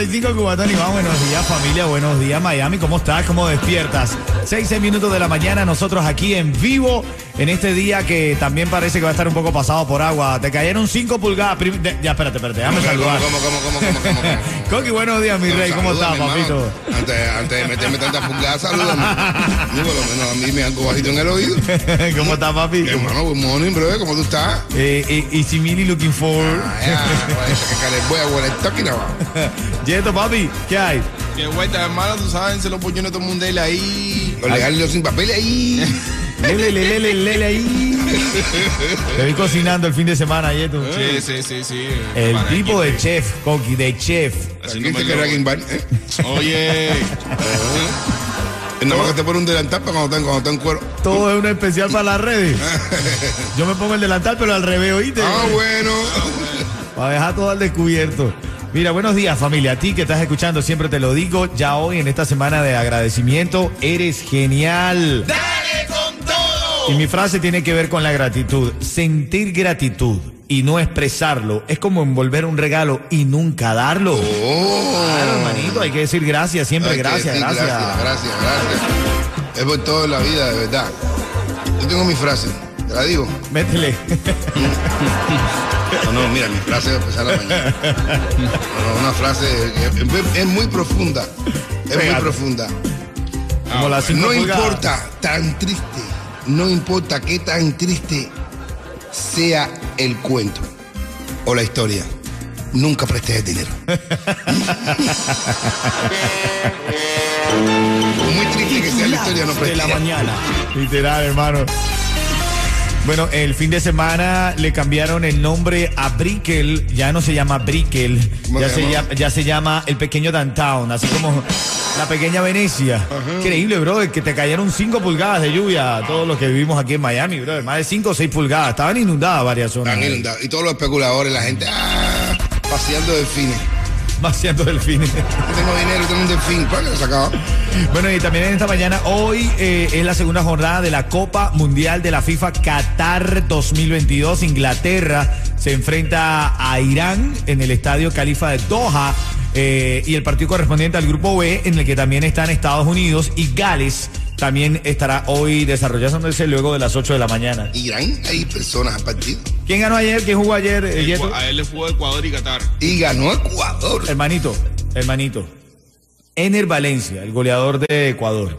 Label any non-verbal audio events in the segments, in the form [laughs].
95 Cubatón y vamos, buenos días familia, buenos días Miami, ¿cómo estás? ¿Cómo despiertas? 6, 6 minutos de la mañana, nosotros aquí en vivo, en este día que también parece que va a estar un poco pasado por agua. Te cayeron 5 pulgadas. prim- de- ya, espérate, espérate, déjame saludar. ¿Cómo, cómo, cómo, cómo, cómo, cómo? [laughs] Coqui, buenos días, mi rey, ¿cómo estás, papito? Antes, antes de meterme tantas pulgadas, salúdame. [laughs] Yo, por lo menos a mí me algo bajito en el oído. [laughs] ¿Cómo estás, papi? Hermano, good morning, bro. ¿Cómo tú estás? Eh, eh, Easy looking for. Ah, ya, pues, que cara de buena, buena, talking about. Yeto, papi, ¿qué hay? Qué vuelta, hermano, tú sabes, se los puñones todo el mundo ahí. Los legales y los sin papel ahí. [laughs] Lele, lele, lele, lele ahí. Te vi cocinando el fin de semana, Yeto. Sí, sí, sí, sí. El Para tipo aquí, de chef, Coqui, de chef. ¿Viste que Bar? ¿Eh? Oye, [laughs] nada más que te pone un delantal para cuando está, cuando está en cuero. Todo es un especial para las redes. [laughs] Yo me pongo el delantal, pero al revés, ¿oíste? Ah, bueno. Para dejar todo al descubierto. Mira, buenos días familia. A ti que estás escuchando, siempre te lo digo. Ya hoy en esta semana de agradecimiento, eres genial. dale con todo. Y mi frase tiene que ver con la gratitud. Sentir gratitud y no expresarlo es como envolver un regalo y nunca darlo. Oh. Claro, hermanito, hay que decir gracias, siempre gracias, decir gracias. Gracias, gracias, gracias. Es por toda la vida, de verdad. Yo tengo mi frase. ¿Te la digo? Métele. [laughs] No, no, mira, mi frase va a empezar la mañana. No, no, una frase es, es muy profunda. Es muy profunda. Como No pulgadas. importa tan triste, no importa qué tan triste sea el cuento o la historia, nunca prestes el dinero. Por [laughs] muy triste que sea la historia, no de prestes. la mañana. Literal, hermano. Bueno, el fin de semana le cambiaron el nombre a Brickell, ya no se llama Brickell, ¿Cómo ya se llama? ya se llama el pequeño downtown, así como la pequeña Venecia. Increíble, bro, que te cayeron 5 pulgadas de lluvia a todos los que vivimos aquí en Miami, bro, más de 5 o 6 pulgadas, estaban inundadas varias zonas. Están inundados. Y todos los especuladores, la gente, ah, paseando delfines. Vaciando delfines. Yo tengo dinero, tengo un delfín. Bueno, y también en esta mañana, hoy eh, es la segunda jornada de la Copa Mundial de la FIFA Qatar 2022. Inglaterra se enfrenta a Irán en el Estadio Califa de Doha. eh, y el partido correspondiente al grupo B, en el que también están Estados Unidos y Gales, también estará hoy desarrollándose luego de las 8 de la mañana. Irán, hay personas al partido. ¿Quién ganó ayer? ¿Quién jugó ayer? eh, Yeto? A él le fue Ecuador y Qatar. Y ganó Ecuador. Hermanito, hermanito. Ener Valencia, el goleador de Ecuador.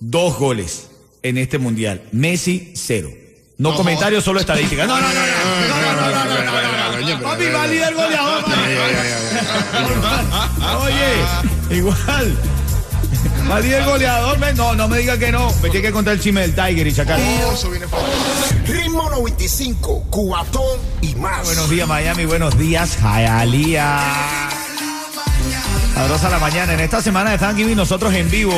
Dos goles en este mundial. Messi, cero. No, comentarios, solo estadísticas. No, no, no, no. no, no, no, no, no, no. Papi, va líder goleador. Oye, igual. Líder goleador. No, no me diga que no. Me tiene que contar el chisme del Tiger y fuerte. Ritmo 95, cuatón y más. Buenos días, Miami. Buenos días, Jayalía. Sabrosa la mañana. En esta semana de Thanksgiving, nosotros en vivo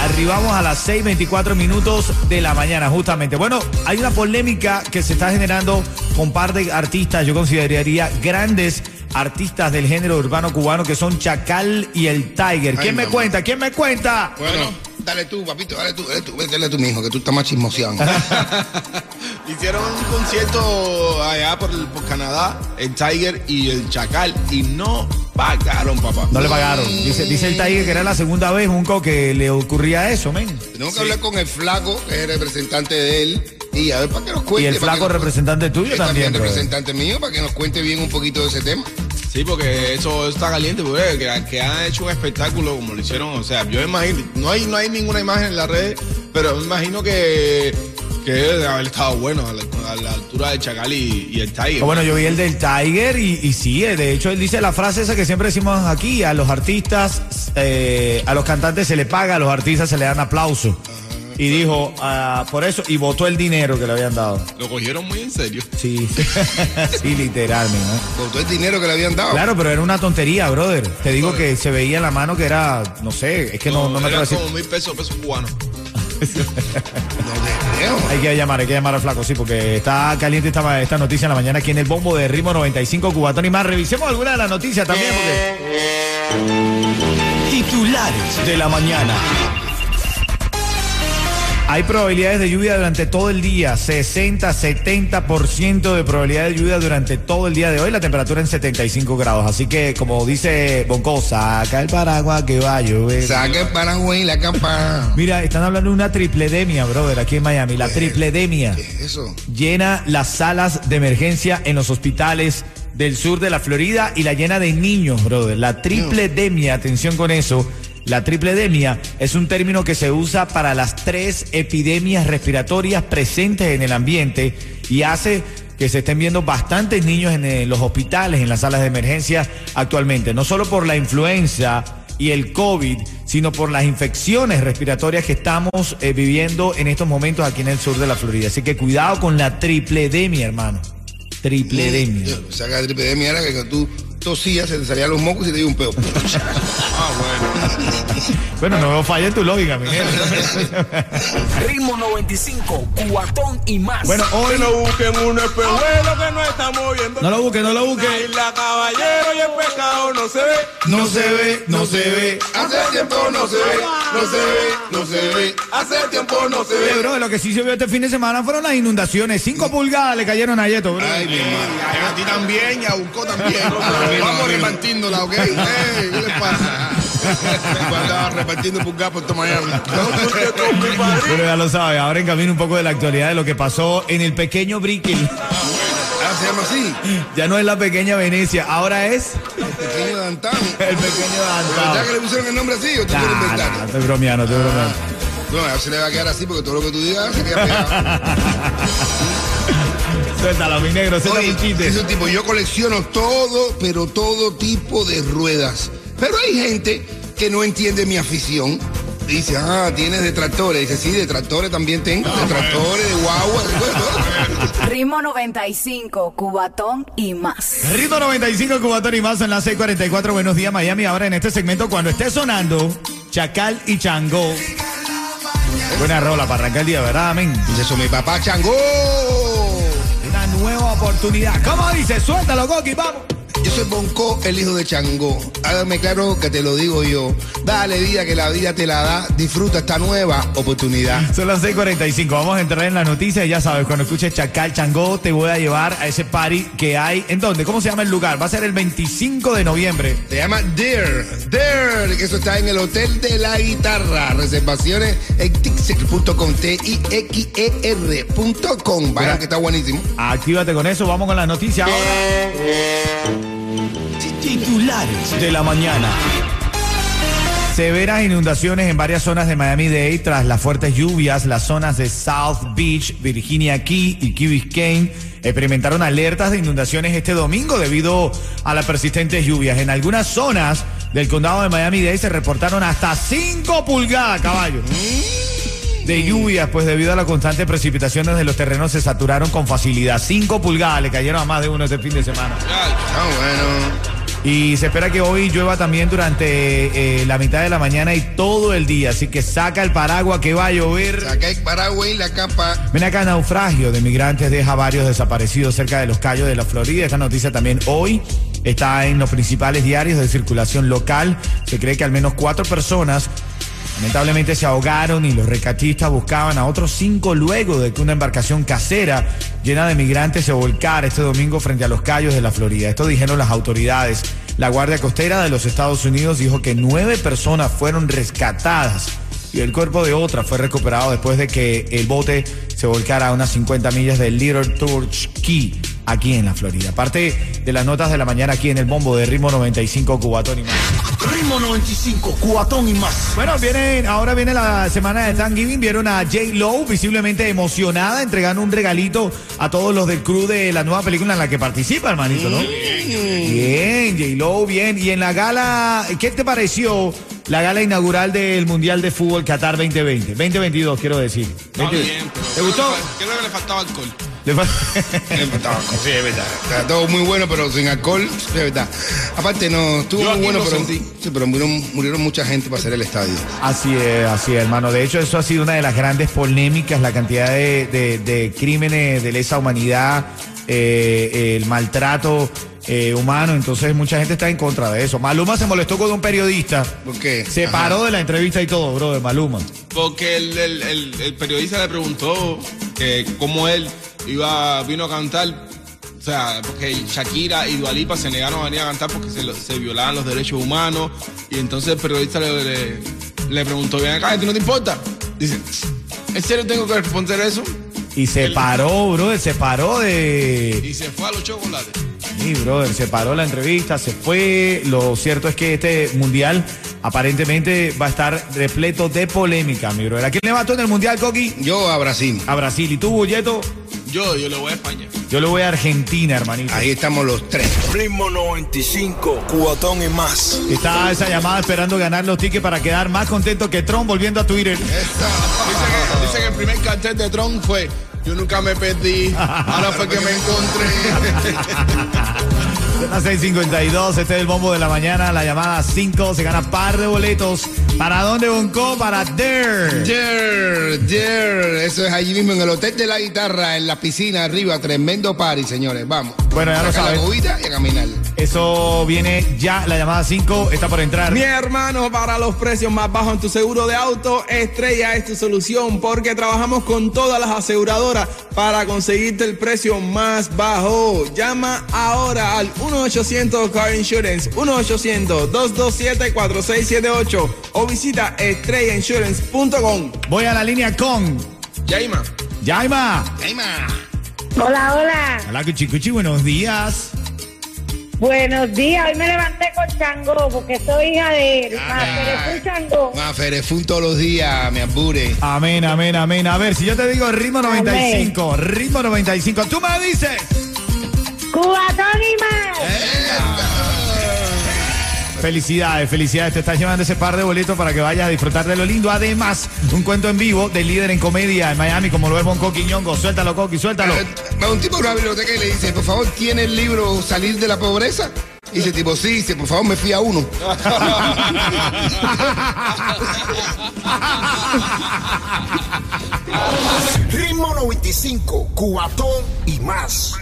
arribamos a las 6:24 minutos de la mañana, justamente. Bueno, hay una polémica que se está generando con par de artistas, yo consideraría grandes artistas del género urbano cubano, que son Chacal y el Tiger. ¿Quién Ay, me mamá. cuenta? ¿Quién me cuenta? Bueno, dale tú, papito, dale tú, dale tú, dale tú, mijo, que tú estás más chismoseado. [laughs] Hicieron un concierto allá por, por Canadá, el Tiger y el Chacal, y no pagaron, papá. No le pagaron. Dice, dice el Tiger que era la segunda vez, Junco, que le ocurría eso, men. Tenemos que hablar con el flaco, que es el representante de él, y a ver para que nos cuente. Y el flaco nos- representante tuyo también, representante mío, para que nos cuente bien un poquito de ese tema. Sí, porque eso está caliente, porque que, que han hecho un espectáculo como lo hicieron. O sea, yo imagino, no hay, no hay ninguna imagen en las redes, pero me imagino que, que debe de haber estado bueno a la, a la altura de Chacal y, y el Tiger. Bueno, yo vi el del Tiger y, y sí, eh, de hecho él dice la frase esa que siempre decimos aquí, a los artistas, eh, a los cantantes se le paga, a los artistas se le dan aplauso. Y dijo, ah, por eso, y votó el dinero que le habían dado. Lo cogieron muy en serio. Sí, [laughs] sí, literalmente. Con todo el dinero que le habían dado. Claro, pero era una tontería, brother. Te digo que se veía en la mano que era, no sé, es que no, no me era atrevo a decir. como mil pesos, pesos cubanos. No te creo. [laughs] Hay que llamar, hay que llamar al flaco, sí, porque está caliente esta, esta noticia en la mañana aquí en el bombo de Ritmo 95 Cubatón y más. Revisemos alguna de las noticias también, porque Titulares de la mañana. Hay probabilidades de lluvia durante todo el día, 60, 70% de probabilidad de lluvia durante todo el día de hoy, la temperatura en 75 grados. Así que, como dice Bonco, saca el paraguas que va a llover. Saca el Paraguay y la campana. Mira, están hablando de una tripledemia, brother, aquí en Miami. La tripledemia ¿Qué es eso? llena las salas de emergencia en los hospitales del sur de la Florida y la llena de niños, brother. La tripledemia, atención con eso. La tripledemia es un término que se usa para las tres epidemias respiratorias presentes en el ambiente y hace que se estén viendo bastantes niños en eh, los hospitales, en las salas de emergencia actualmente. No solo por la influenza y el COVID, sino por las infecciones respiratorias que estamos eh, viviendo en estos momentos aquí en el sur de la Florida. Así que cuidado con la tripledemia, hermano. Tripledemia. Saca la tripledemia era que tú tosías, se te salían los mocos y te dio un peo. [laughs] Ah, bueno. Bueno, no veo falla en tu lógica, Miguel. [laughs] Ritmo 95, cuatón y más. Bueno, hoy no busquen un espejuelo que no estamos viendo. no lo busque, no lo busque. La caballero y el pescado no se ve. No se ve, no se ve. Hace tiempo no se ve, no se ve, no se ve. Hace tiempo no se ve. bro, lo que sí se vio este fin de semana fueron las inundaciones. Cinco pulgadas le cayeron a Yeto, bro. Ay, mi madre. A ti también y a Busco también. [laughs] no, Vamos no. repartiéndola, ¿ok? Ey, ¿Qué le pasa? Andaba repartiendo pulgar por todo Miami. Pero ya lo sabe, ahora en camino un poco de la actualidad de lo que pasó en el pequeño Brickell. Ah, se llama así. Ya no es la pequeña Venecia, ahora es Pequeño Dantán. el pequeño ¿Verdad que Dantao. le pusieron el nombre así o tú quieres nah, inventarlo? estoy bromeando, estoy bromeando. No, a él se le va a quedar así porque todo lo que tú digas se queda pegado. [laughs] Suéltalo, mi negro, suéltalo Oye, un chiste. es un tipo, yo colecciono todo, pero todo tipo de ruedas. Pero hay gente que no entiende mi afición. Dice, ah, tienes detractores. Dice, sí, detractores también tengo. Detractores de guagua. de todo. Ritmo 95, Cubatón y más. Ritmo 95 Cubatón y más en las 6:44. Buenos días, Miami. Ahora en este segmento, cuando esté sonando Chacal y Chango. Buena rola para arrancar el día, ¿verdad? Dice eso, mi papá Changó. Nueva oportunidad. ¿Cómo dice? Suéltalo, Coqui, vamos. Yo soy Bonco, el hijo de Changó. Hágame claro que te lo digo yo. Dale vida que la vida te la da. Disfruta esta nueva oportunidad. Son las 6:45. Vamos a entrar en la noticia. y Ya sabes, cuando escuches Chacal Changó, te voy a llevar a ese party que hay. ¿En dónde? ¿Cómo se llama el lugar? Va a ser el 25 de noviembre. Se llama. Dare, que eso está en el Hotel de la Guitarra. Reservaciones en tixer.com. T-I-X-E-R.com. Vaya que está buenísimo. Actívate con eso. Vamos con la noticia ahora. Titulares de la mañana. Severas inundaciones en varias zonas de Miami-Dade tras las fuertes lluvias. Las zonas de South Beach, Virginia Key y Key Biscayne experimentaron alertas de inundaciones este domingo debido a las persistentes lluvias. En algunas zonas del condado de Miami-Dade se reportaron hasta 5 pulgadas, caballo. De lluvias, pues debido a la constante precipitación desde los terrenos se saturaron con facilidad. 5 pulgadas le cayeron a más de uno este fin de semana. Ah, bueno. Y se espera que hoy llueva también durante eh, la mitad de la mañana y todo el día. Así que saca el paraguas que va a llover. Saca el paraguas y la capa. Ven acá, naufragio de migrantes deja varios desaparecidos cerca de los Cayos de la Florida. Esta noticia también hoy está en los principales diarios de circulación local. Se cree que al menos cuatro personas lamentablemente se ahogaron y los rescatistas buscaban a otros cinco luego de que una embarcación casera llena de migrantes se volcara este domingo frente a los Cayos de la Florida. Esto dijeron las autoridades. La Guardia Costera de los Estados Unidos dijo que nueve personas fueron rescatadas y el cuerpo de otra fue recuperado después de que el bote se volcara a unas 50 millas del Little Torch Key, aquí en la Florida. Parte de las notas de la mañana aquí en el bombo de ritmo 95 Cubatón y más. Ritmo 95, cuatón y más. Bueno, viene, ahora viene la semana de Thanksgiving. Vieron a J. Lowe visiblemente emocionada, entregando un regalito a todos los del crew de la nueva película en la que participa, hermanito, ¿no? Bien, J. Lowe, bien. Y en la gala, ¿qué te pareció la gala inaugural del Mundial de Fútbol Qatar 2020? 2022, quiero decir. Está 20 bien, pero ¿Te gustó? Creo que le faltaba alcohol. Le fa- Sí, es verdad. Está todo muy bueno, pero sin alcohol, es verdad. Aparte, no, estuvo Yo muy bueno, pero, sentí. sí, pero murieron, murieron mucha gente para hacer el estadio. Así es, así es, hermano. De hecho, eso ha sido una de las grandes polémicas, la cantidad de, de- de crímenes de lesa humanidad, eh, el maltrato eh, humano. Entonces, mucha gente está en contra de eso. Maluma se molestó con un periodista. ¿Por qué? Se Ajá. paró de la entrevista y todo, bro, de Maluma. Porque el, el- el- el periodista le preguntó que cómo él iba, vino a cantar. O sea, porque Shakira y Dualipa se negaron a venir a cantar porque se, violaban los derechos humanos. Y entonces el periodista le, le- le preguntó, ven acá, ¿a ti no te importa? Dice, ¿en serio tengo que responder eso? Y se El- paró, bro, se paró de... Y se fue a los chocolates. Sí, brother, se paró la entrevista, se fue. Lo cierto es que este mundial aparentemente va a estar repleto de polémica, mi brother. ¿A quién le mató en el mundial, Coqui? Yo a Brasil. A Brasil. ¿Y tú, Bulleto? Yo, yo le voy a España. Yo le voy a Argentina, hermanito. Ahí estamos los tres. Ritmo 95, cuatón y más. Está esa llamada esperando ganar los tickets para quedar más contento que Trump volviendo a Twitter. Dice que, dice que el primer cartel de Trump fue yo nunca me perdí, ahora fue que me encontré. Son las 6:52, este es el bombo de la mañana, la llamada 5, se gana par de boletos. ¿Para dónde, Bonco? Para Dare. There, there. Eso es allí mismo en el Hotel de la Guitarra, en la piscina arriba. Tremendo party, señores. Vamos. Bueno, ya lo sabes. la y a caminar. Eso viene ya, la llamada 5 está por entrar. Mi hermano, para los precios más bajos en tu seguro de auto, Estrella es tu solución porque trabajamos con todas las aseguradoras para conseguirte el precio más bajo. Llama ahora al 1-800 Car Insurance, 1-800-227-4678 o visita estrellainsurance.com. Voy a la línea con Yaima, Yaima. Hola, hola. Hola, Cuchicuchi, buenos días. Buenos días. Hoy me levanté con Chango porque soy hija de él. Ah. Chango. Ah, Ferefún todos los días, me apure. Amén, amén, amén. A ver, si yo te digo ritmo 95, ritmo 95, tú me dices. Cubatón y más. Felicidades, felicidades. Te estás llevando ese par de boletos para que vayas a disfrutar de lo lindo. Además, un cuento en vivo del líder en comedia en Miami, como lo es Bonco Quiñongo. Suéltalo, Coqui, suéltalo. Eh, Va un tipo a una biblioteca y le dice, por favor, ¿tiene el libro Salir de la Pobreza? Y dice tipo, sí, dice, por favor, me fui a uno. [laughs] Ritmo 95, cuatón y más.